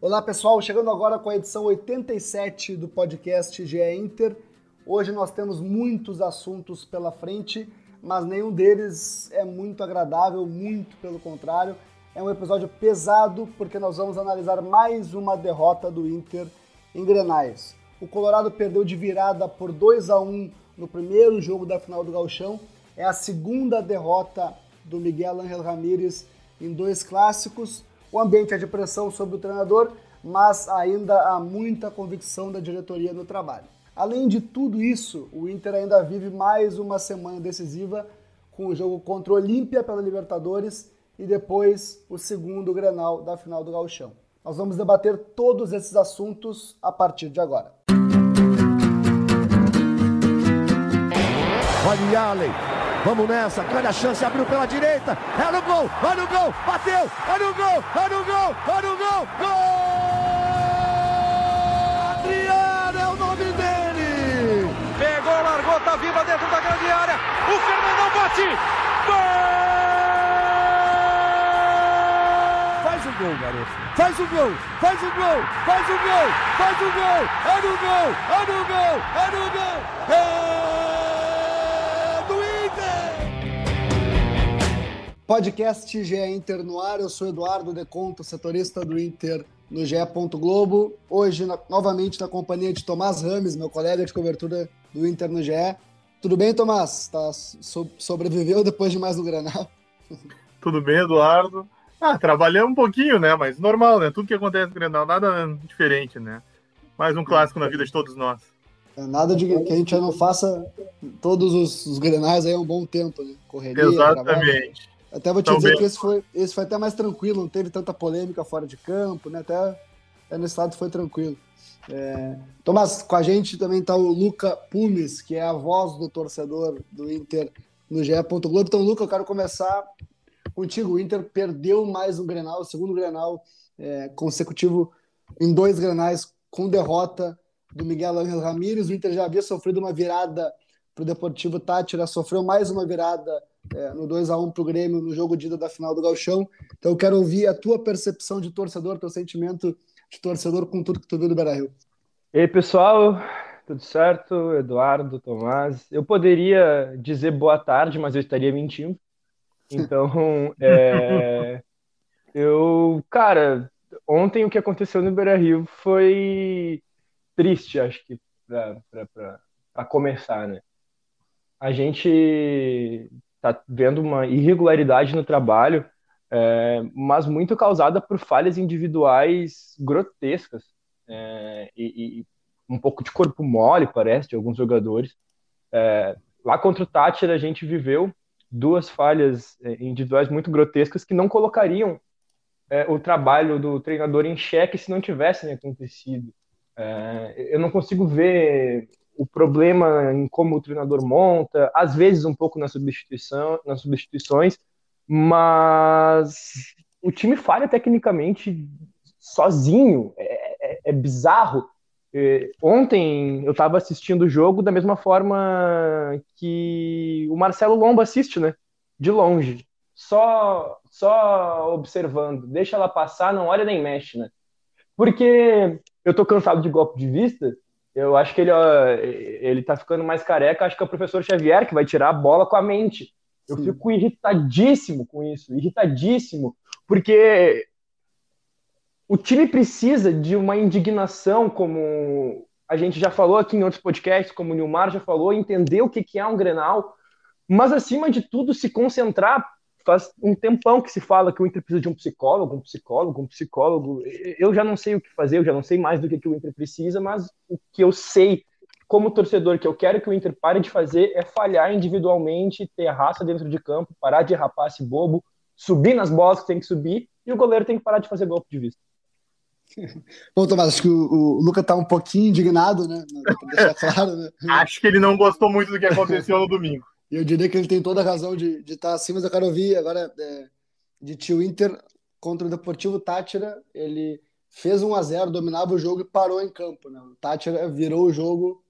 Olá pessoal, chegando agora com a edição 87 do podcast GE Inter. Hoje nós temos muitos assuntos pela frente, mas nenhum deles é muito agradável, muito pelo contrário. É um episódio pesado porque nós vamos analisar mais uma derrota do Inter em Grenais. O Colorado perdeu de virada por 2 a 1 no primeiro jogo da final do Gauchão. É a segunda derrota do Miguel Ángel Ramírez em dois clássicos. O ambiente é de pressão sobre o treinador, mas ainda há muita convicção da diretoria no trabalho. Além de tudo isso, o Inter ainda vive mais uma semana decisiva com o jogo contra o Olímpia pela Libertadores e depois o segundo Grenal da final do Gauchão. Nós vamos debater todos esses assuntos a partir de agora. Vamos nessa, grande a chance, abriu pela direita, é no gol, olha o gol, bateu, olha o gol, olha o gol, olha o gol, gol! Adriano é o nome dele! Pegou, largou, tá viva dentro da grande área, o Fernandão bate, gol! Faz o gol, garoto. Faz o gol, faz o gol, faz o gol, faz o gol, é no gol, é no gol, é no gol, é Podcast GE Inter no ar, eu sou Eduardo Deconto, setorista do Inter no GE. Globo. Hoje, na, novamente, na companhia de Tomás Rames, meu colega de cobertura do Inter no GE. Tudo bem, Tomás? Tá, so, sobreviveu depois de mais um Granal? Tudo bem, Eduardo? Ah, trabalhamos um pouquinho, né? Mas normal, né? Tudo que acontece no Grenal, nada diferente, né? Mais um clássico na vida de todos nós. É nada de que a gente já não faça todos os, os Grenais aí há um bom tempo, né? Correria, Exatamente. Trabalho. Até vou te dizer que esse foi, esse foi até mais tranquilo, não teve tanta polêmica fora de campo, né? Até, até no estado foi tranquilo. É... Tomás, com a gente também está o Luca Pumes, que é a voz do torcedor do Inter no GE. Globo. Então, Luca, eu quero começar contigo. O Inter perdeu mais um Grenal, o segundo Grenal é, consecutivo em dois Grenais com derrota do Miguel Ángel Ramírez. O Inter já havia sofrido uma virada para o Deportivo Tátira, sofreu mais uma virada é, no 2 a 1 para o Grêmio no jogo de ida da final do Galchão. Então eu quero ouvir a tua percepção de torcedor, teu sentimento de torcedor com tudo que tu viu do Beira-Rio. E aí, pessoal, tudo certo? Eduardo, Tomás. Eu poderia dizer boa tarde, mas eu estaria mentindo. Então, é, eu, cara, ontem o que aconteceu no Beira Rio foi triste, acho que, para começar, né? A gente tá vendo uma irregularidade no trabalho, é, mas muito causada por falhas individuais grotescas é, e, e, um pouco de corpo mole, parece, de alguns jogadores. É, lá contra o Tátira a gente viveu duas falhas é, individuais muito grotescas que não colocariam é, o trabalho do treinador em xeque se não tivessem acontecido. É, eu não consigo ver o problema em como o treinador monta, às vezes um pouco na substituição, nas substituições, mas o time falha tecnicamente sozinho, é, é, é bizarro. É, ontem eu estava assistindo o jogo da mesma forma que o Marcelo Lomba assiste, né? De longe. Só, só observando. Deixa ela passar, não olha nem mexe, né? Porque eu tô cansado de golpe de vista. Eu acho que ele, ele tá ficando mais careca. Acho que é o professor Xavier que vai tirar a bola com a mente. Eu Sim. fico irritadíssimo com isso, irritadíssimo, porque o time precisa de uma indignação, como a gente já falou aqui em outros podcasts, como o Nilmar já falou, entender o que, que é um Grenal, mas acima de tudo se concentrar. Faz um tempão que se fala que o Inter precisa de um psicólogo, um psicólogo, um psicólogo. Eu já não sei o que fazer, eu já não sei mais do que, que o Inter precisa, mas o que eu sei como torcedor que eu quero que o Inter pare de fazer é falhar individualmente, ter raça dentro de campo, parar de rapaz bobo, subir nas bolas que tem que subir e o goleiro tem que parar de fazer golpe de vista. Bom, Tomás, acho que o, o Luca está um pouquinho indignado, né? deixar claro, né? acho que ele não gostou muito do que aconteceu no domingo. E eu diria que ele tem toda a razão de, de estar assim, mas eu quero ouvir agora é, de tio Inter contra o Deportivo Tátira. Ele fez 1 a 0 dominava o jogo e parou em campo. Né? O Tátira virou o jogo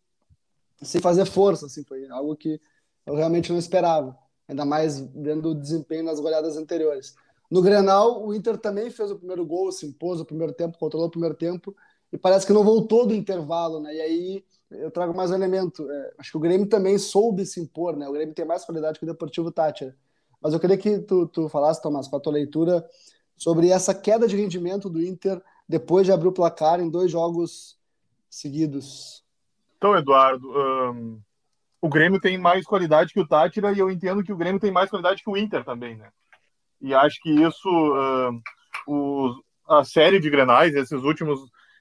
sem fazer força, assim, foi algo que eu realmente não esperava, ainda mais vendo o desempenho nas goleadas anteriores. No Grenal, o Inter também fez o primeiro gol, se impôs o primeiro tempo, controlou o primeiro tempo, e parece que não voltou do intervalo, né? E aí eu trago mais um elemento. É, acho que o Grêmio também soube se impor, né? O Grêmio tem mais qualidade que o Deportivo Tátira. Mas eu queria que tu, tu falasse, Tomás, com a tua leitura, sobre essa queda de rendimento do Inter depois de abrir o placar em dois jogos seguidos. Então, Eduardo, o Grêmio tem mais qualidade que o Tátira e eu entendo que o Grêmio tem mais qualidade que o Inter também, né? E acho que isso, a série de Grenais, esses últimos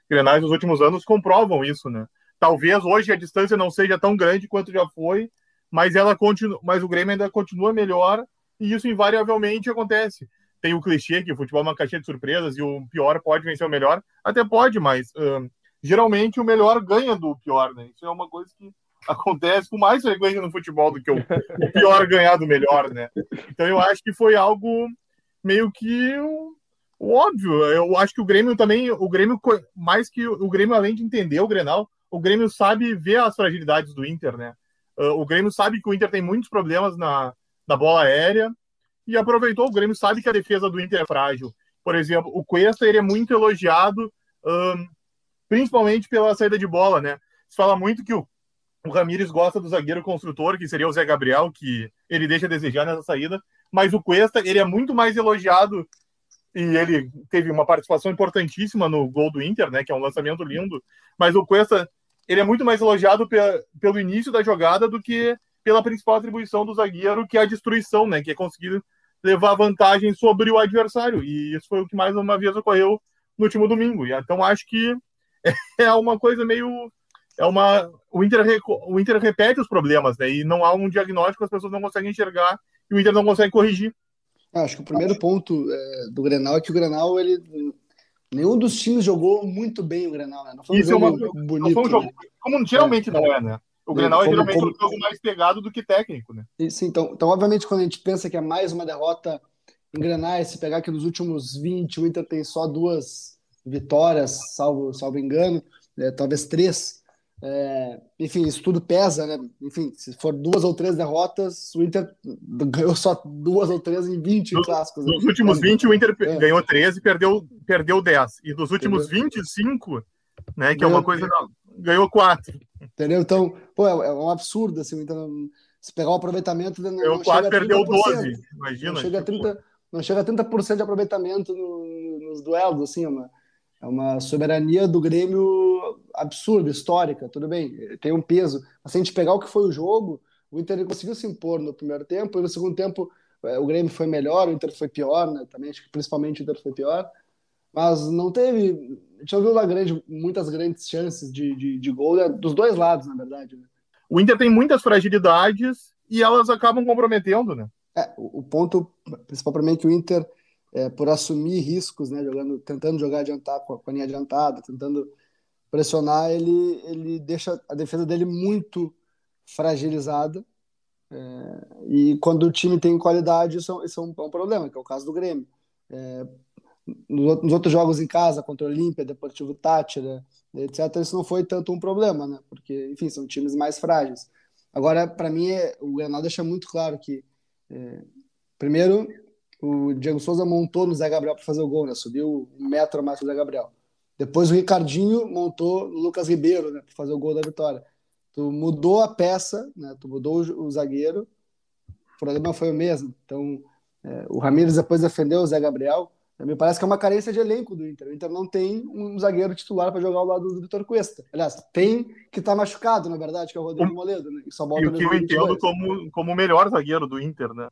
Grenais dos últimos anos comprovam isso, né? Talvez hoje a distância não seja tão grande quanto já foi, mas ela continua, mas o Grêmio ainda continua melhor e isso invariavelmente acontece. Tem o clichê que o futebol é uma caixinha de surpresas e o pior pode vencer o melhor, até pode, mas uh, geralmente o melhor ganha do pior, né? Isso é uma coisa que acontece com mais frequência no futebol do que o, o pior ganhar do melhor, né? Então eu acho que foi algo meio que o óbvio. Eu acho que o Grêmio também, o Grêmio mais que o Grêmio além de entender o Grenal, o Grêmio sabe ver as fragilidades do Inter, né? Uh, o Grêmio sabe que o Inter tem muitos problemas na, na bola aérea e aproveitou. O Grêmio sabe que a defesa do Inter é frágil. Por exemplo, o Cuesta ele é muito elogiado, um, principalmente pela saída de bola, né? Se fala muito que o o Ramires gosta do zagueiro construtor, que seria o Zé Gabriel, que ele deixa a desejar nessa saída. Mas o Cuesta, ele é muito mais elogiado e ele teve uma participação importantíssima no gol do Inter, né, que é um lançamento lindo. Mas o Cuesta, ele é muito mais elogiado pe pelo início da jogada do que pela principal atribuição do zagueiro, que é a destruição, né, que é conseguir levar vantagem sobre o adversário. E isso foi o que mais uma vez ocorreu no último domingo. E então acho que é uma coisa meio é uma o Inter o Inter repete os problemas, né? E não há um diagnóstico, as pessoas não conseguem enxergar e o Inter não consegue corrigir. É, acho que o primeiro ponto é, do Grenal é que o Grenal ele nenhum dos times jogou muito bem o Grenal, né? Não foi um Isso jogo é uma, bonito. Não um jogo, né? Como geralmente é, não é, né? O Grenal é geralmente como... um jogo mais pegado do que técnico, né? Isso, então, então, obviamente, quando a gente pensa que é mais uma derrota em Grenais, se pegar que nos últimos 20 o Inter tem só duas vitórias, salvo, salvo engano, é, talvez três. É, enfim, isso tudo pesa, né? Enfim, se for duas ou três derrotas, o Inter ganhou só duas ou três em 20 no, clássicos. Nos né? últimos 20, o Inter é. ganhou 13 e perdeu, perdeu 10. E dos últimos Entendeu? 25, né? Que ganhou, é uma coisa. Não, ganhou 4. Entendeu? Então, pô, é, é um absurdo assim, o Inter se pegar o aproveitamento. Não, ganhou 4, perdeu 12. Imagina. Não chega, a 30, não chega a 30% de aproveitamento no, nos duelos, assim, é uma é uma soberania do Grêmio absurda, histórica, tudo bem, tem um peso. Mas se a gente pegar o que foi o jogo, o Inter conseguiu se impor no primeiro tempo, e no segundo tempo é, o Grêmio foi melhor, o Inter foi pior, né? Também acho que principalmente o Inter foi pior. Mas não teve. A gente não viu grande, muitas grandes chances de, de, de gol né? dos dois lados, na verdade. Né? O Inter tem muitas fragilidades e elas acabam comprometendo, né? É, o, o ponto principal para mim é que o Inter é, por assumir riscos, né, jogando, tentando jogar adiantar com a linha adiantada, tentando pressionar, ele, ele deixa a defesa dele muito fragilizada. É, e quando o time tem qualidade, isso, é isso é, um, é um, problema, que é o caso do Grêmio. É, nos, nos, outros jogos em casa, contra o Olímpia, Deportivo Tátira, etc., isso não foi tanto um problema, né? Porque, enfim, são times mais frágeis. Agora, para mim, é, o Grenal deixa muito claro que, é, primeiro, o Diego Souza montou no Zé Gabriel para fazer o gol, né? Subiu um metro a mais que o Zé Gabriel. Depois o Ricardinho montou no Lucas Ribeiro, né? Para fazer o gol da vitória. Tu mudou a peça, né? Tu mudou o, o zagueiro. O problema foi o mesmo. Então, é, o Ramires depois defendeu o Zé Gabriel. Me parece que é uma carência de elenco do Inter. O Inter não tem um zagueiro titular para jogar ao lado do Vitor Cuesta. Aliás, tem que estar tá machucado, na verdade, que é o Rodrigo Moledo, né? E, só volta e o que eu entendo como, como o melhor zagueiro do Inter, né?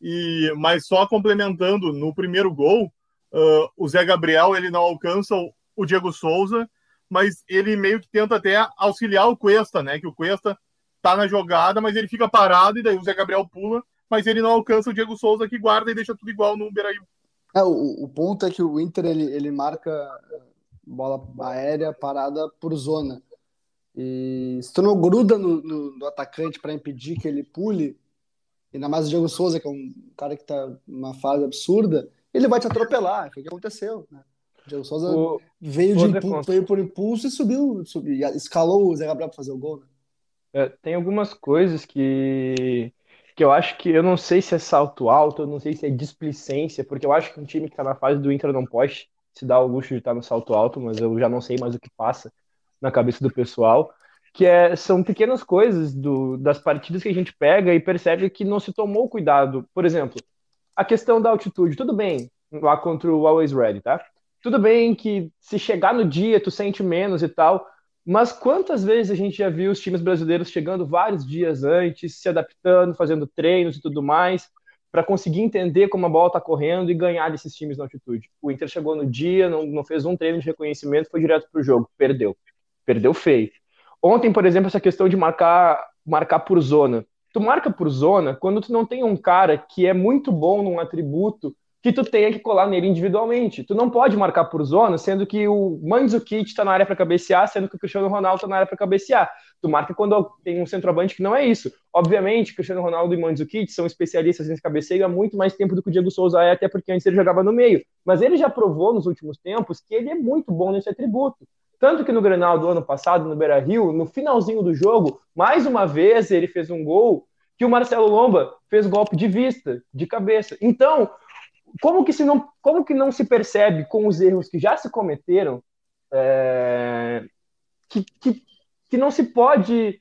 E, mas só complementando, no primeiro gol, uh, o Zé Gabriel ele não alcança o, Diego Souza, mas ele meio que tenta até auxiliar o Cuesta, né? Que o Cuesta tá na jogada, mas ele fica parado e daí o Zé Gabriel pula, mas ele não alcança o Diego Souza que guarda e deixa tudo igual no Beiraí. É, o, o, ponto é que o Inter ele, ele marca bola aérea parada por zona. E se tu não gruda no, no, no atacante para impedir que ele pule, ainda mais o Diego Souza, que é um cara que está numa fase absurda, ele vai te atropelar. Foi o que aconteceu. Né? O Diego Souza o... veio, de impulso, veio por impulso e subiu, subiu escalou o Zé Gabriel para fazer o gol. Né? É, tem algumas coisas que, que eu acho que eu não sei se é salto alto, eu não sei se é displicência, porque eu acho que um time que está na fase do Inter não pode se dar o luxo de estar no salto alto, mas eu já não sei mais o que passa na cabeça do pessoal, que é, são pequenas coisas do, das partidas que a gente pega e percebe que não se tomou cuidado. Por exemplo, a questão da altitude, tudo bem, lá contra o Always Ready, tá? Tudo bem que se chegar no dia tu sente menos e tal, mas quantas vezes a gente já viu os times brasileiros chegando vários dias antes, se adaptando, fazendo treinos e tudo mais, para conseguir entender como a bola está correndo e ganhar desses times na altitude. O Inter chegou no dia, não, não fez um treino de reconhecimento, foi direto para o jogo, perdeu. Perdeu feio. Ontem, por exemplo, essa questão de marcar, marcar por zona. Tu marca por zona quando tu não tem um cara que é muito bom num atributo que tu tenha que colar nele individualmente. Tu não pode marcar por zona, sendo que o Mandzukic está na área para cabecear, sendo que o Cristiano Ronaldo está na área para cabecear. Tu marca quando tem um centroavante que não é isso. Obviamente, Cristiano Ronaldo e Mandzukic são especialistas em cabeceio há muito mais tempo do que o Diego Souza é, até porque antes ele jogava no meio. Mas ele já provou nos últimos tempos que ele é muito bom nesse atributo. Tanto que no Grenal do ano passado, no Beira-Rio, no finalzinho do jogo, mais uma vez ele fez um gol que o Marcelo Lomba fez golpe de vista, de cabeça. Então, como que, se não, como que não se percebe com os erros que já se cometeram é, que, que, que não se pode.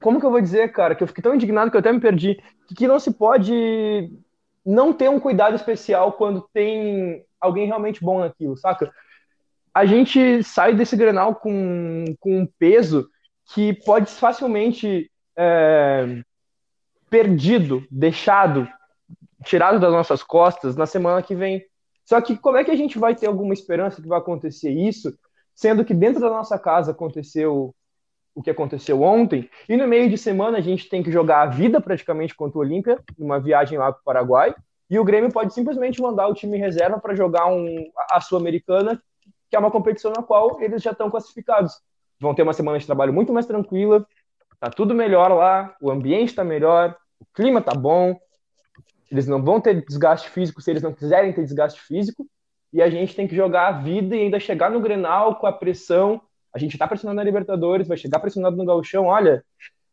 Como que eu vou dizer, cara? Que eu fiquei tão indignado que eu até me perdi. Que, que não se pode não ter um cuidado especial quando tem alguém realmente bom naquilo, saca? A gente sai desse grenal com, com um peso que pode facilmente é, perdido, deixado tirado das nossas costas na semana que vem. Só que como é que a gente vai ter alguma esperança que vai acontecer isso, sendo que dentro da nossa casa aconteceu o que aconteceu ontem, e no meio de semana a gente tem que jogar a vida praticamente contra o Olímpia, numa viagem lá para o Paraguai, e o Grêmio pode simplesmente mandar o time reserva para jogar um, a Sul-Americana, que é uma competição na qual eles já estão classificados. Vão ter uma semana de trabalho muito mais tranquila, tá tudo melhor lá, o ambiente está melhor, o clima tá bom, eles não vão ter desgaste físico se eles não quiserem ter desgaste físico. E a gente tem que jogar a vida e ainda chegar no Grenal com a pressão. A gente está pressionando na Libertadores, vai chegar pressionado no Gauchão. Olha,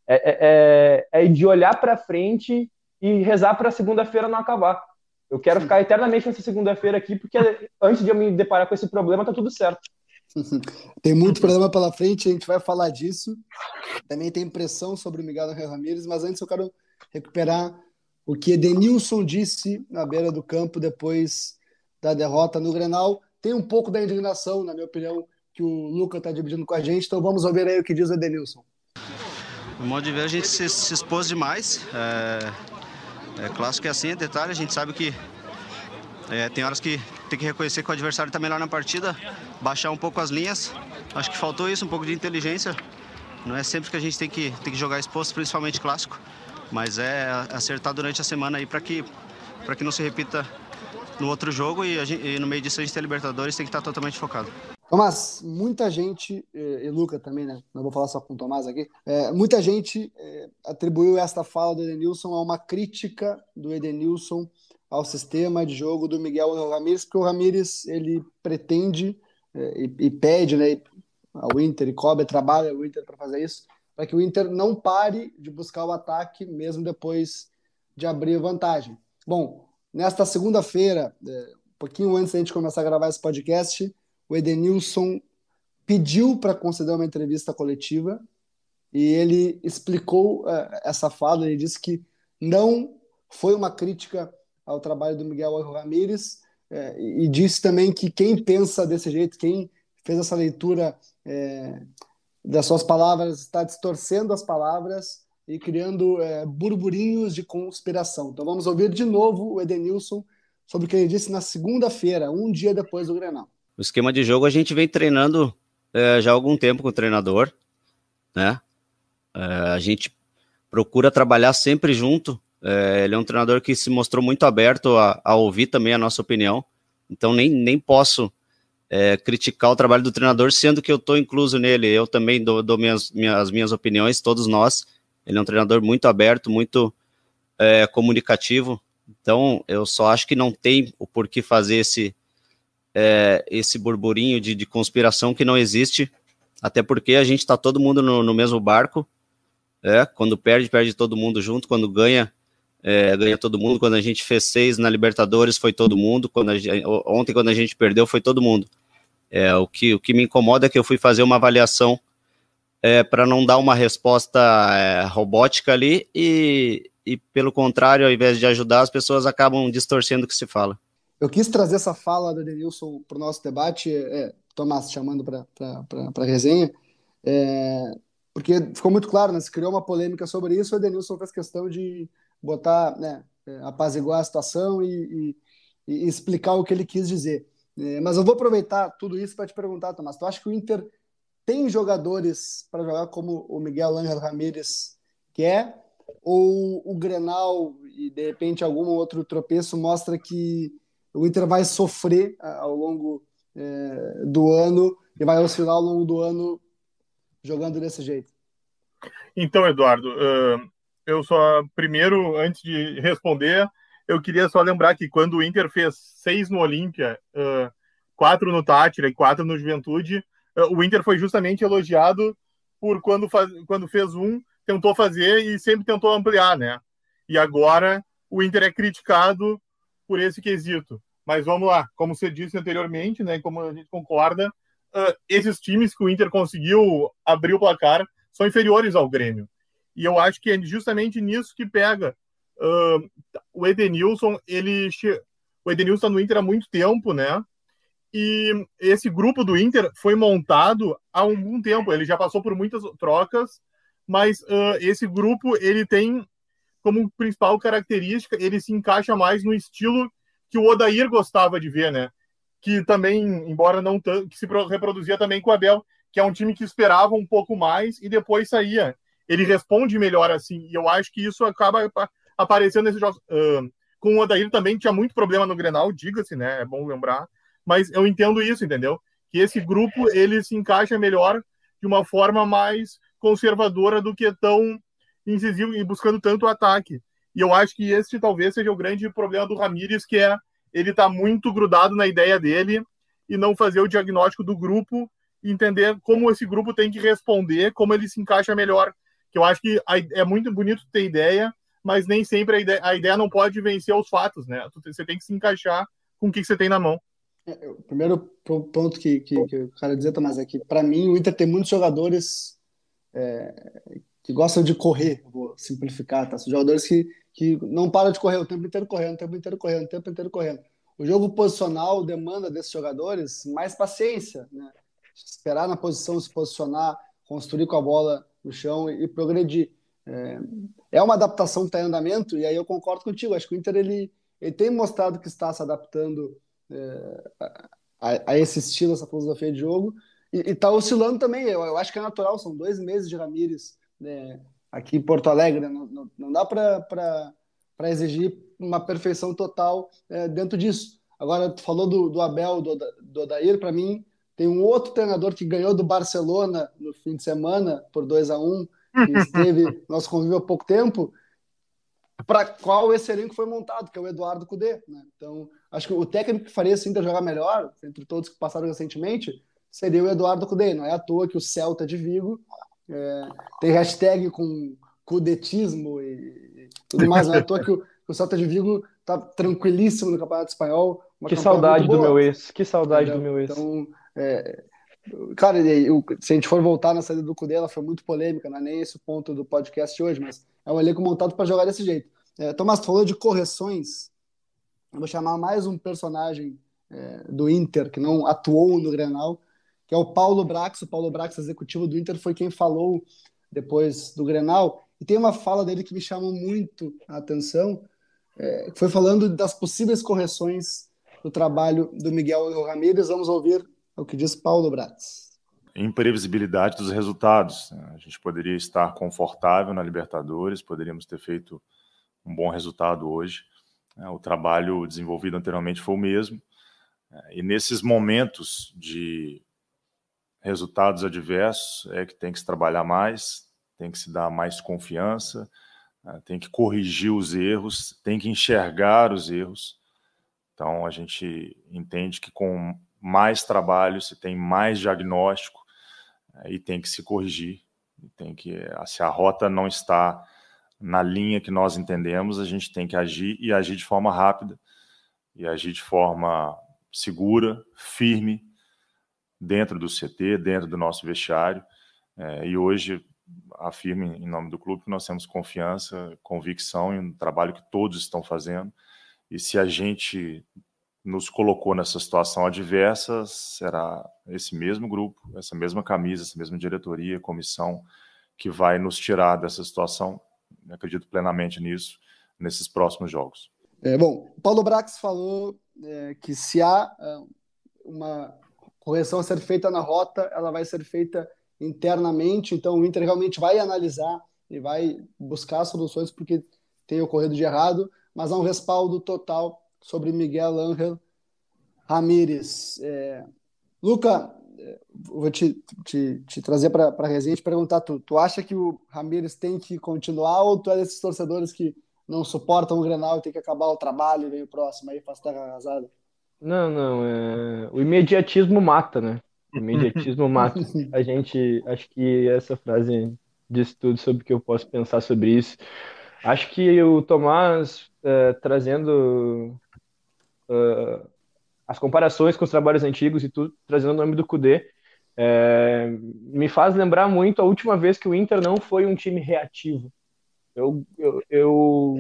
é, é, é, é de olhar para frente e rezar para segunda-feira não acabar. Eu quero ficar eternamente nessa segunda-feira aqui, porque antes de eu me deparar com esse problema, tá tudo certo. Tem muito problema pela frente, a gente vai falar disso. Também tem pressão sobre o Miguel Ramírez, mas antes eu quero recuperar o que Edenilson disse na beira do campo depois da derrota no Grenal. Tem um pouco da indignação, na minha opinião, que o Luca está dividindo com a gente, então vamos ouvir aí o que diz o Edenilson. No modo de ver, a gente se, se expôs demais. É, é clássico é assim, é detalhe, a gente sabe que é, tem horas que tem que reconhecer que o adversário está melhor na partida, baixar um pouco as linhas. Acho que faltou isso, um pouco de inteligência. Não é sempre que a gente tem que, tem que jogar exposto, principalmente clássico. Mas é acertar durante a semana aí para que, que não se repita no outro jogo e, gente, e, no meio disso a gente tem Libertadores, tem que estar totalmente focado. Tomás, muita gente, e Luca também, né? Não vou falar só com o Tomás aqui. É, muita gente é, atribuiu esta fala do Edenilson a uma crítica do Edenilson ao sistema de jogo do Miguel Ramírez, porque o Ramírez ele pretende é, e, e, pede, né? Ao Inter e cobra, trabalha o Inter para fazer isso, para que o Inter não pare de buscar o ataque, mesmo depois de abrir vantagem. Bom, nesta segunda-feira, é, um pouquinho antes da gente começar a gravar esse podcast, o Edenilson pediu para conceder uma entrevista coletiva e ele explicou uh, essa fala. Ele disse que não foi uma crítica ao trabalho do Miguel Ramírez uh, e disse também que quem pensa desse jeito, quem fez essa leitura uh, das suas palavras, está distorcendo as palavras e criando é, burburinhos de conspiração. Então vamos ouvir de novo o Edenilson sobre o que ele disse na segunda-feira, um dia depois do Grenal. O esquema de jogo a gente vem treinando é, já há algum tempo com o treinador, né? É, a gente procura trabalhar sempre junto. É, ele é um treinador que se mostrou muito aberto a, a ouvir também a nossa opinião. Então nem, nem posso é, criticar o trabalho do treinador, sendo que eu estou incluso nele. Eu também dou, dou minhas, minhas, minhas opiniões, todos nós. Ele é um treinador muito aberto, muito é, comunicativo. Então, eu só acho que não tem o porquê fazer esse, é, esse burburinho de, de, conspiração que não existe, até porque a gente está todo mundo no, no, mesmo barco. É, quando perde, perde todo mundo junto. Quando ganha, é, ganha todo mundo. Quando a gente fez seis na Libertadores, foi todo mundo. Quando gente, ontem, quando a gente perdeu, foi todo mundo. É, o, que, o que me incomoda é que eu fui fazer uma avaliação é, para não dar uma resposta é, robótica ali e, e, pelo contrário, ao invés de ajudar, as pessoas acabam distorcendo o que se fala. Eu quis trazer essa fala do Denilson para o nosso debate, é, Tomás chamando para a resenha, é, porque ficou muito claro, né, se criou uma polêmica sobre isso, o Edenilson fez questão de botar, né, é, apaziguar a situação e, e, e explicar o que ele quis dizer. É, mas eu vou aproveitar tudo isso para te perguntar, Tomás, tu acha que o Inter tem jogadores para jogar como o Miguel Ángel Ramírez quer, ou o Grenal e de repente algum outro tropeço mostra que o Inter vai sofrer ao longo é, do ano e vai oscilar ao longo do ano jogando desse jeito? Então, Eduardo, eu só, primeiro, antes de responder, eu queria só lembrar que quando o Inter fez seis no Olímpia, uh, quatro no Tátira e quatro no Juventude, uh, o Inter foi justamente elogiado por quando, faz, quando fez um, tentou fazer e sempre tentou ampliar, né? E agora o Inter é criticado por esse quesito. Mas vamos lá, como você disse anteriormente, né? Como a gente concorda, uh, esses times que o Inter conseguiu abrir o placar são inferiores ao Grêmio. E eu acho que é justamente nisso que pega. Uh, o Edenilson, ele. O Edenilson está no Inter há muito tempo, né? E esse grupo do Inter foi montado há algum tempo. Ele já passou por muitas trocas, mas uh, esse grupo ele tem como principal característica ele se encaixa mais no estilo que o Odair gostava de ver, né? que também, embora não que se reproduzia também com o Abel, que é um time que esperava um pouco mais e depois saía. Ele responde melhor assim, e eu acho que isso acaba aparecendo nesses jogos. Uh, com o Odair também tinha muito problema no Grenal, diga-se, né? É bom lembrar. Mas eu entendo isso, entendeu? Que esse grupo ele se encaixa melhor de uma forma mais conservadora do que tão incisivo e buscando tanto ataque. E eu acho que esse talvez seja o grande problema do Ramires, que é ele está muito grudado na ideia dele e não fazer o diagnóstico do grupo entender como esse grupo tem que responder, como ele se encaixa melhor. Que eu acho que é muito bonito ter ideia, mas nem sempre a ideia, a ideia não pode vencer os fatos, né? Você tem que se encaixar com o que você tem na mão. É, o primeiro ponto que, que, que eu quero dizer, Tomás, é que para mim o Inter tem muitos jogadores é, que gostam de correr, vou simplificar, tá? São jogadores que que não para de correr o tempo inteiro correndo, o tempo inteiro correndo, o tempo inteiro correndo. O jogo posicional demanda desses jogadores mais paciência, né? esperar na posição, se posicionar, construir com a bola no chão e, progredir. É, é uma adaptação que está em andamento e aí eu concordo contigo. Acho que o Inter ele, ele tem mostrado que está se adaptando é, a, a, esse estilo, essa filosofia de jogo e está oscilando também. Eu, eu, acho que é natural. São dois meses de Ramires. Né? aqui em Porto Alegre. Não, não, não dá para exigir uma perfeição total é, dentro disso. Agora, tu falou do, do Abel, do, do Odair, para mim, tem um outro treinador que ganhou do Barcelona no fim de semana por 2 a 1 um, que esteve nosso convívio há pouco tempo, para qual esse elenco foi montado, que é o Eduardo Cudê. Né? Então, acho que o técnico que faria esse Inter jogar melhor, entre todos que passaram recentemente, seria o Eduardo Cudê. Não é à toa que o Celta de Vigo é, tem hashtag com cudetismo e, e tudo mais. Não é à toa que o, o Celta de Vigo tá tranquilíssimo no Campeonato Espanhol. Que saudade do meu ex, que saudade Entendeu? do meu ex. Então, é, cara, se a gente for voltar na saída do Cudê, ela foi muito polêmica, não é nem esse o ponto do podcast hoje, mas é um elenco montado para jogar desse jeito. É, Tomás, falou de correções. Eu vou chamar mais um personagem é, do Inter que não atuou no Grenal, que é o Paulo Brax. O Paulo Brax, executivo do Inter, foi quem falou depois do Grenal. E tem uma fala dele que me chamou muito a atenção, é, foi falando das possíveis correções do trabalho do Miguel Ramírez. Vamos ouvir o que diz Paulo Brax. Imprevisibilidade dos resultados. A gente poderia estar confortável na Libertadores, poderíamos ter feito um bom resultado hoje. É, o trabalho desenvolvido anteriormente foi o mesmo. É, e nesses momentos de resultados adversos é que tem que se trabalhar mais, tem que se dar mais confiança, né, tem que corrigir os erros, tem que enxergar os erros. Então a gente entende que com mais trabalho se tem mais diagnóstico e tem que se corrigir, tem que se a rota não está na linha que nós entendemos, a gente tem que agir e agir de forma rápida e agir de forma segura, firme, dentro do CT, dentro do nosso vestiário. É, e hoje afirmo em nome do clube que nós temos confiança, convicção no trabalho que todos estão fazendo. E se a gente nos colocou nessa situação adversa, será esse mesmo grupo, essa mesma camisa, essa mesma diretoria, comissão, que vai nos tirar dessa situação. Eu acredito plenamente nisso, nesses próximos jogos. É, bom, Paulo Brax falou é, que se há é, uma correção a ser feita na rota, ela vai ser feita internamente, então o Inter realmente vai analisar e vai buscar soluções porque tem ocorrido de errado, mas há um respaldo total sobre Miguel Ángel Ramírez. É, Luca, é, vou te, te, te trazer para a resenha e te perguntar, tu, tu acha que o Ramírez tem que continuar ou tu é desses torcedores que não suportam o Grenal e tem que acabar o trabalho e vem o próximo aí faz terra arrasada? Não, não, é... o imediatismo mata, né? O imediatismo mata. A gente, acho que essa frase diz tudo sobre o que eu posso pensar sobre isso. Acho que o Tomás é, trazendo uh, as comparações com os trabalhos antigos e tudo, trazendo o nome do Kudê, é, me faz lembrar muito a última vez que o Inter não foi um time reativo. Eu, eu, eu,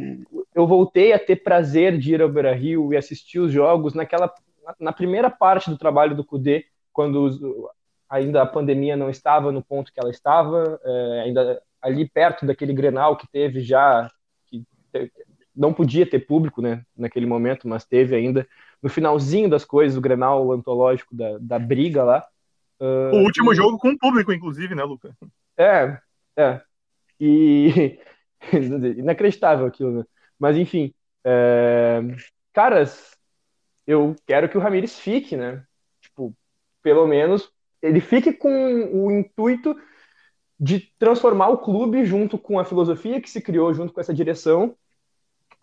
eu voltei a ter prazer de ir ao Beira Rio e assistir os jogos naquela, na primeira parte do trabalho do Kudê, quando ainda a pandemia não estava no ponto que ela estava, é, ainda ali perto daquele Grenal que teve já, que não podia ter público né, naquele momento, mas teve ainda no finalzinho das coisas, o Grenal antológico da, da briga lá. Uh, o último e... jogo com público, inclusive, né, Luca? É, é. E inacreditável aquilo, né? Mas enfim, é... caras, eu quero que o Ramires fique, né? Tipo, pelo menos ele fique com o intuito de transformar o clube junto com a filosofia que se criou junto com essa direção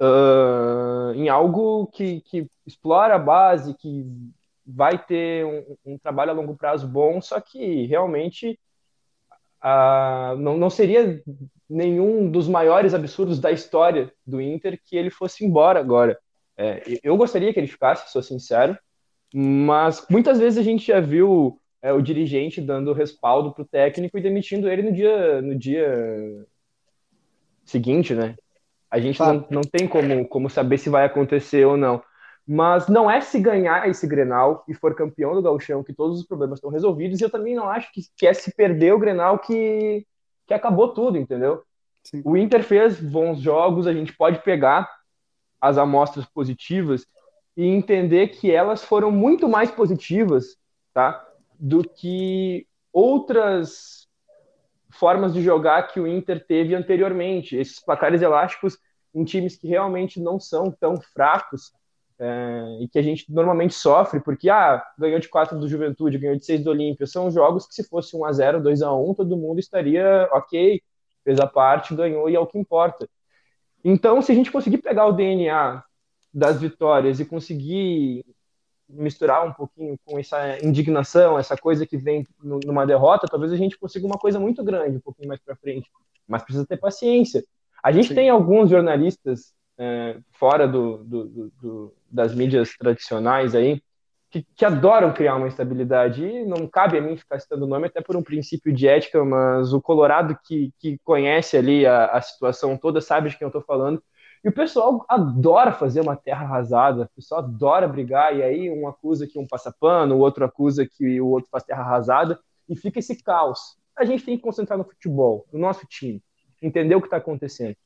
uh, em algo que, que explora a base, que vai ter um, um, trabalho a longo prazo bom, só que realmente uh, não, não seria nenhum dos maiores absurdos da história do Inter que ele fosse embora agora. É, eu gostaria que ele ficasse, sou sincero, mas muitas vezes a gente já viu é, o dirigente dando respaldo para o técnico e demitindo ele no dia, no dia seguinte, né? A gente não, não tem como, como saber se vai acontecer ou não. Mas não é se ganhar esse Grenal e for campeão do Gauchão que todos os problemas estão resolvidos. E eu também não acho que, que é se perder o Grenal que, que acabou tudo, entendeu? Sim. O Inter fez bons jogos, a gente pode pegar as amostras positivas e entender que elas foram muito mais positivas, tá? Do que outras formas de jogar que o Inter teve anteriormente. Esses placares elásticos em times que realmente não são tão fracos é, e que a gente normalmente sofre, porque ah, ganhou de 4 do Juventude, ganhou de 6 do Olímpia, são jogos que se fosse 1 a 0 2 a 1 todo mundo estaria ok, fez a parte, ganhou e é o que importa. Então, se a gente conseguir pegar o DNA das vitórias e conseguir misturar um pouquinho com essa indignação, essa coisa que vem numa derrota, talvez a gente consiga uma coisa muito grande um pouquinho mais para frente. Mas precisa ter paciência. A gente Sim. tem alguns jornalistas é, fora do, do, do, das mídias tradicionais aí, que, que, adoram criar uma instabilidade. E não cabe a mim ficar citando o nome, até por um princípio de ética, mas o Colorado que, que conhece ali a, a situação toda sabe de quem eu estou falando. E o pessoal adora fazer uma terra arrasada, o pessoal adora brigar, e aí um acusa que um passa pano, o outro acusa que o outro faz terra arrasada, e fica esse caos. A gente tem que concentrar no futebol, no nosso time, entender o que está acontecendo.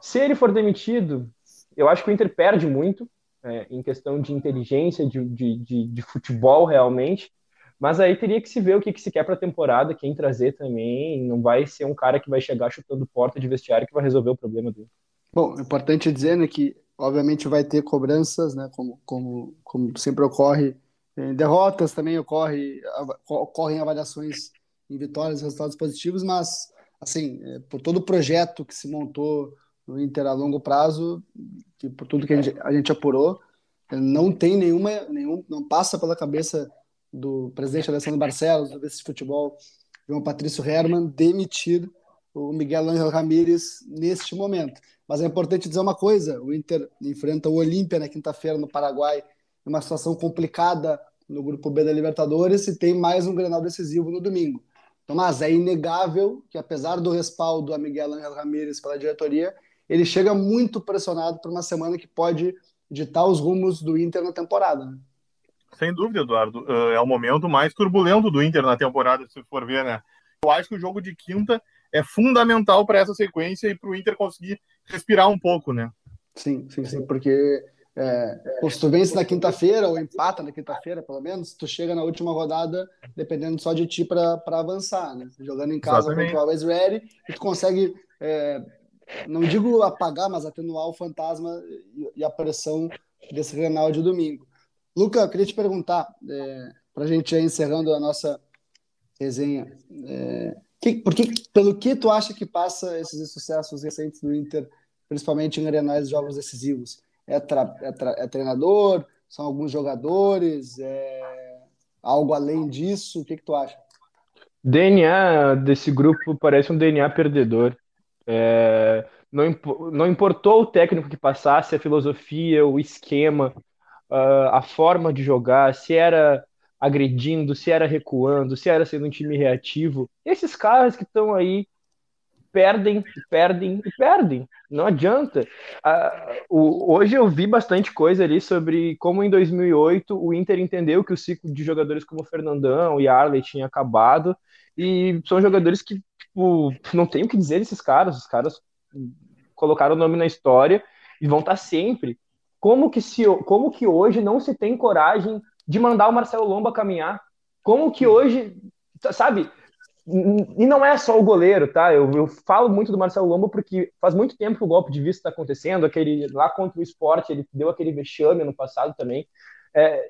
Se ele for demitido, eu acho que o Inter perde muito é, em questão de inteligência, de, de, de, de, futebol realmente. Mas aí teria que se ver o que, que se quer para a temporada, quem trazer também. Não vai ser um cara que vai chegar chutando porta de vestiário que vai resolver o problema dele. Bom, é importante dizer né, que, obviamente, vai ter cobranças, né, como, como, como sempre ocorre em derrotas, também ocorre, ocorrem avaliações em vitórias resultados positivos, mas, assim, é, por todo o projeto que se montou no Inter a longo prazo, que por tudo que a gente, a gente apurou, não tem nenhuma, nenhum, não passa pela cabeça do presidente Alessandro Barcelos, do vice de futebol, João Patrício Herman, demitir o Miguel Ángel Ramírez neste momento. Mas é importante dizer uma coisa: o Inter enfrenta o Olímpia na quinta-feira no Paraguai, uma situação complicada no grupo B da Libertadores, e tem mais um Grenal decisivo no domingo. Tomás, é inegável que, apesar do respaldo a Miguel Ángel Ramírez pela diretoria, ele chega muito pressionado para uma semana que pode ditar os rumos do Inter na temporada. Né? Sem dúvida, Eduardo. É o momento mais turbulento do Inter na temporada, se for ver, né? Eu acho que o jogo de quinta é fundamental para essa sequência e para o Inter conseguir respirar um pouco, né? Sim, sim, sim, porque é, se tu vence na quinta-feira, ou empata na quinta-feira, pelo menos, tu chega na última rodada dependendo só de ti para avançar, né? Jogando em casa Exatamente. contra o Always Ready, tu consegue, é, não digo apagar, mas atenuar o fantasma e a pressão desse Grenal de domingo. Luca, eu queria te perguntar, é, para a gente ir encerrando a nossa resenha, é, que, porque, pelo que tu acha que passa esses sucessos recentes do Inter, principalmente em arenais de jogos decisivos? É, tra, é, tra, é, treinador? São alguns jogadores? É algo além disso? O que, que tu acha? DNA desse grupo parece um DNA perdedor. É, não, não importou o técnico que passasse, a filosofia, o esquema, a forma de jogar, se era agredindo, se era recuando, se era sendo um time reativo. Esses caras que estão aí perdem, perdem e perdem. Não adianta. o, hoje eu vi bastante coisa ali sobre como em 2008 o Inter entendeu que o ciclo de jogadores como Fernandão e Arley tinha acabado e são jogadores que tipo, não tem o que dizer desses caras. Os caras colocaram o nome na história e vão estar sempre. Como que, se, como que hoje não se tem coragem de mandar o Marcelo Lomba caminhar. Como que hoje, sabe? E não é só o goleiro, tá? Eu, eu falo muito do Marcelo Lomba porque faz muito tempo que o golpe de vista está acontecendo. Aquele lá contra o esporte, ele deu aquele vexame no passado também. É,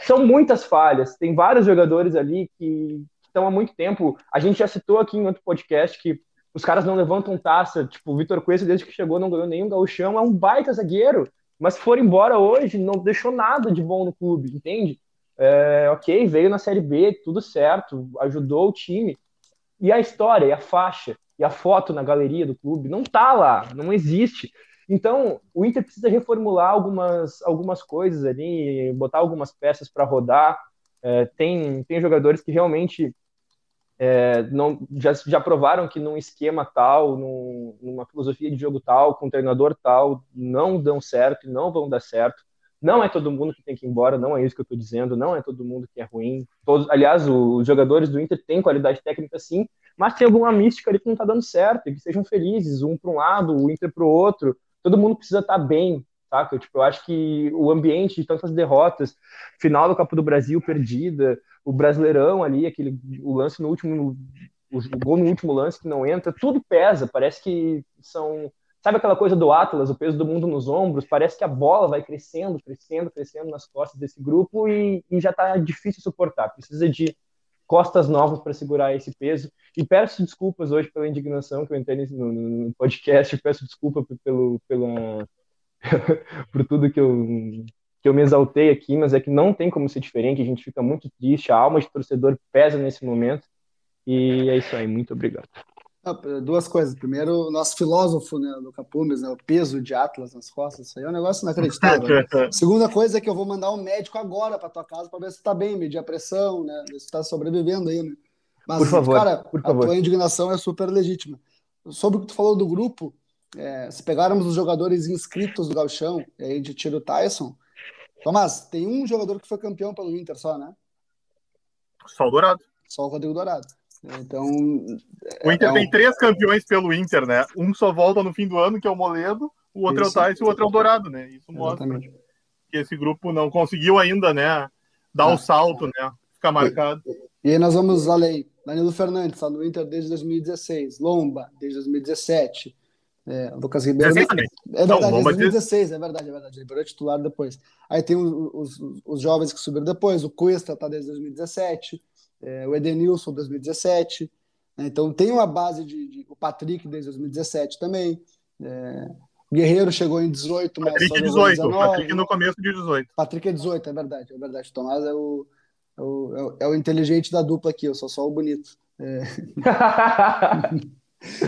são muitas falhas. Tem vários jogadores ali que estão há muito tempo. A gente já citou aqui em outro podcast que os caras não levantam taça. Tipo, o Vitor Cuesta, desde que chegou, não ganhou nenhum gauchão. É um baita zagueiro mas for embora hoje, não deixou nada de bom no clube, entende? É, ok, veio na Série B, tudo certo, ajudou o time. E a história, e a faixa, e a foto na galeria do clube não tá lá, não existe. Então, o Inter precisa reformular algumas, algumas coisas ali, botar algumas peças para rodar. É, tem, tem jogadores que realmente é, não, já, já provaram que num esquema tal, num, numa filosofia de jogo tal, com um treinador tal, não dão certo não vão dar certo. Não é todo mundo que tem que ir embora, não é isso que eu estou dizendo, não é todo mundo que é ruim. Todos, aliás, os jogadores do Inter têm qualidade técnica sim, mas tem alguma mística ali que não está dando certo, e que sejam felizes, um para um lado, o Inter para o outro. Todo mundo precisa estar tá bem, saca? Tipo, eu acho que o ambiente de tantas derrotas, final do Copa do Brasil perdida, o Brasileirão ali, aquele o lance no último o, o gol no último lance que não entra, tudo pesa, parece que são Sabe aquela coisa do Atlas, o peso do mundo nos ombros? Parece que a bola vai crescendo, crescendo, crescendo nas costas desse grupo e, e já está difícil suportar. Precisa de costas novas para segurar esse peso. E peço desculpas hoje pela indignação que eu entrei no, no podcast, peço desculpa pelo, pela, por tudo que eu, que eu me exaltei aqui, mas é que não tem como ser diferente, a gente fica muito triste, a alma de torcedor pesa nesse momento, e é isso aí, muito obrigado. Duas coisas. Primeiro, o nosso filósofo, né, do Capumes, né, o peso de Atlas nas costas, isso aí é um negócio inacreditável. Né? Segunda coisa é que eu vou mandar um médico agora para tua casa para ver se está bem, medir a pressão, né, ver se está sobrevivendo aí, né? Mas, por favor, cara, por favor. a tua indignação é super legítima. Sobre o que tu falou do grupo, é, se pegarmos os jogadores inscritos do Galchão, e aí a gente tira o Tyson, Tomás, tem um jogador que foi campeão pelo Inter só, né? Só o Dourado. Só o Rodrigo Dourado. Então. O Inter é, tem um... três campeões pelo Inter, né? Um só volta no fim do ano, que é o Moledo, o outro Isso. é o Tyson e o outro é o Dourado, né? Isso mostra Exatamente. que esse grupo não conseguiu ainda, né? Dar o ah. salto, né? Ficar marcado. E aí nós vamos além. Danilo Fernandes está no Inter desde 2016, Lomba desde 2017, é, Lucas Ribeiro. É verdade, não, 2016, é verdade, é verdade. Ribeiro é titular depois. Aí tem os, os, os jovens que subiram depois, o Cuesta está desde 2017, é, o Edenilson 2017. Né? Então tem uma base de, de, O Patrick desde 2017 também. É, Guerreiro chegou em 18, mas. Patrick é 18, 19. Patrick no começo de 18. Patrick é 18, é verdade, é verdade. Tomás é o, é o, é o, é o inteligente da dupla aqui, eu sou só o bonito. É.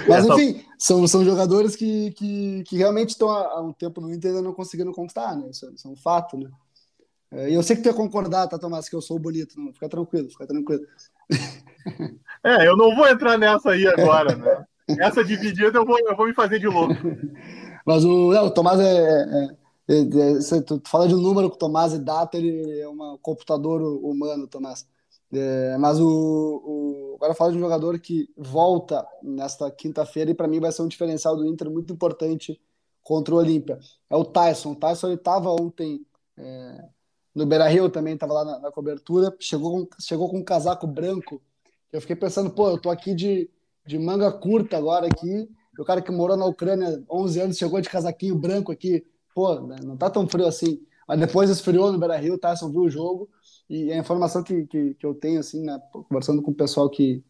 Mas enfim, são, são jogadores que, que, que realmente estão há, há, um tempo no Inter e não conseguiram conquistar, né? Isso, isso é um fato, né? É, eu sei que tu ia concordar, tá, Tomás, que eu sou bonito. Não, fica tranquilo, fica tranquilo. É, eu não vou entrar nessa aí agora, né? Essa dividida eu vou, eu vou me fazer de louco. Mas o, não, o Tomás é, é, é, é tu fala de um número com o Tomás e data, ele é um computador humano, Tomás. É, mas o, o, agora fala de um jogador que volta nesta quinta-feira e para mim vai ser um diferencial do Inter muito importante contra o Olímpia. É o Tyson. O Tyson ele estava ontem é, no Beira Rio também, estava lá na, na, cobertura, chegou, chegou com um casaco branco. Eu fiquei pensando, pô, eu tô aqui de, de manga curta agora aqui, o cara que morou na Ucrânia 11 anos chegou de casaquinho branco aqui, pô, né, não tá tão frio assim. Mas depois esfriou no Beira Rio, Tyson viu o jogo, e a informação que, que, que eu tenho, assim, né, conversando com o pessoal que,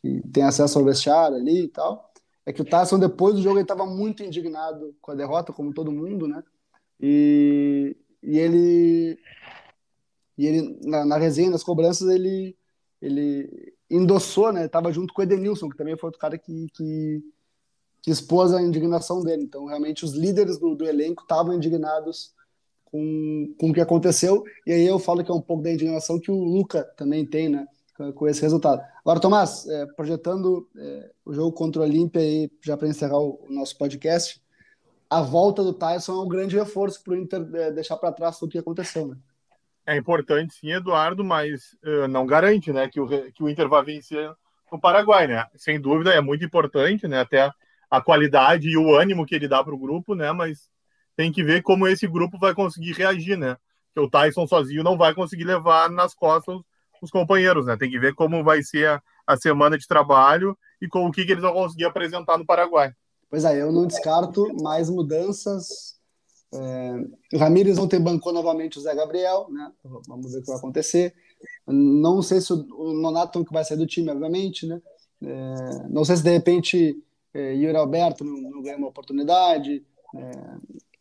que tem acesso ao vestiário ali e tal, é que o Tyson, depois do jogo, ele estava muito indignado com a derrota, como todo mundo, né? E, e ele, e ele na, na resenha, nas cobranças, ele, ele endossou, né? Estava junto com o Edenilson, que também foi outro cara que, que, que expôs a indignação dele. Então, realmente, os líderes do, do elenco estavam indignados com, com o que aconteceu. E aí eu falo que é um pouco da indignação que o Luca também tem, né? Com esse resultado. Agora, Tomás, é, projetando é, o jogo contra o Olímpia aí, já para encerrar o, o, nosso podcast, a volta do Tyson é um grande reforço para o Inter é, deixar para trás tudo o que aconteceu, né? É importante, sim, Eduardo, mas uh, não garante, né, que o, que o Inter vai vencer no Paraguai, né? Sem dúvida é muito importante, né? Até a qualidade e o ânimo que ele dá para o grupo, né? Mas tem que ver como esse grupo vai conseguir reagir, né? Que o Tyson sozinho não vai conseguir levar nas costas os companheiros, né? Tem que ver como vai ser a, a semana de trabalho e com o que, que eles vão conseguir apresentar no Paraguai. Pois é, eu não descarto mais mudanças. É, o Ramires ontem bancou novamente o Zé Gabriel, né? Vamos ver o que vai acontecer. Não sei se o Nonato que vai sair do time, obviamente, né? É, não sei se de repente é, Yuri Alberto não, não ganha uma oportunidade. É,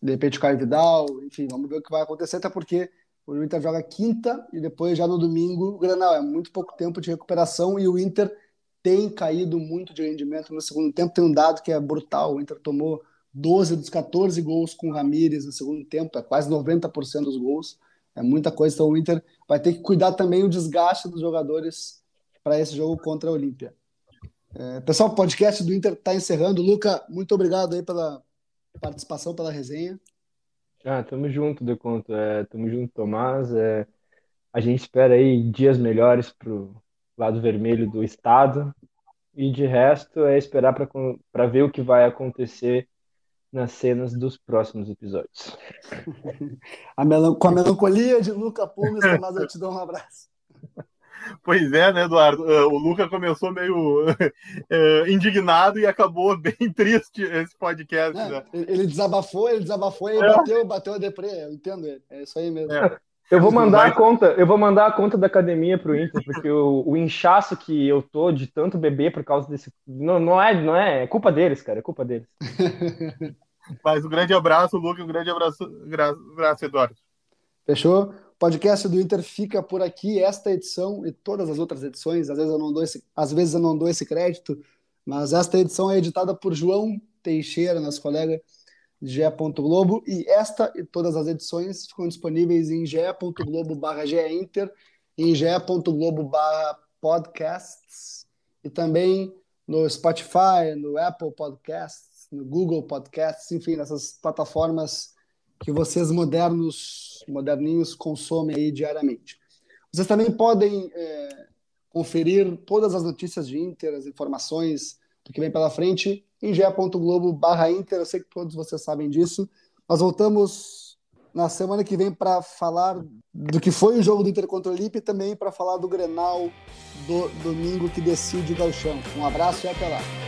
de repente o Caio Vidal, enfim, vamos ver o que vai acontecer, até porque o Inter joga quinta e depois já no domingo o Granal. É muito pouco tempo de recuperação e o Inter tem caído muito de rendimento no segundo tempo. Tem um dado que é brutal: o Inter tomou 12 dos 14 gols com o Ramires no segundo tempo, é quase 90% dos gols. É muita coisa. Então o Inter vai ter que cuidar também o desgaste dos jogadores para esse jogo contra a Olímpia. É, pessoal, o podcast do Inter está encerrando. Luca, muito obrigado aí pela, participação pela resenha. Ah, tamo junto, Deconto. É, tamo junto, Tomás. É, a gente espera aí dias melhores pro lado vermelho do estado. E de resto é esperar para ver o que vai acontecer nas cenas dos próximos episódios. a melan com a melancolia de Luca Pumes, Tomás, eu te dou um abraço. Pois é, né, Eduardo? Uh, o Luca começou meio uh, indignado e acabou bem triste esse podcast. É, né? Ele desabafou, ele desabafou e é. bateu, bateu a deprê. Eu entendo ele. É isso aí mesmo. É. Eu vou mandar a conta, eu vou mandar a conta da academia pro Inter, porque o, o inchaço que eu tô de tanto beber por causa desse. Não, não, é, não é, é culpa deles, cara, é culpa deles. Mas um grande abraço, Luca, um grande abraço, abraço Eduardo. Fechou? podcast do Inter fica por aqui, esta edição e todas as outras edições. Às vezes eu não dou esse, às vezes eu não dou esse crédito, mas esta edição é editada por João Teixeira, nosso colega de GE. Globo, e esta e todas as edições ficam disponíveis em ge.globo/geinter, em ge.globo/podcasts e também no Spotify, no Apple Podcasts, no Google Podcasts, enfim, nessas plataformas que vocês modernos, moderninhos consomem aí diariamente. Vocês também podem é, conferir todas as notícias de Inter, as informações do que vem pela frente em ge.globo barra Inter. Eu sei que todos vocês sabem disso. Nós voltamos na semana que vem para falar do que foi o jogo do Inter contra o Lipe e também para falar do Grenal do domingo que decide o Galchão. Um abraço e até lá.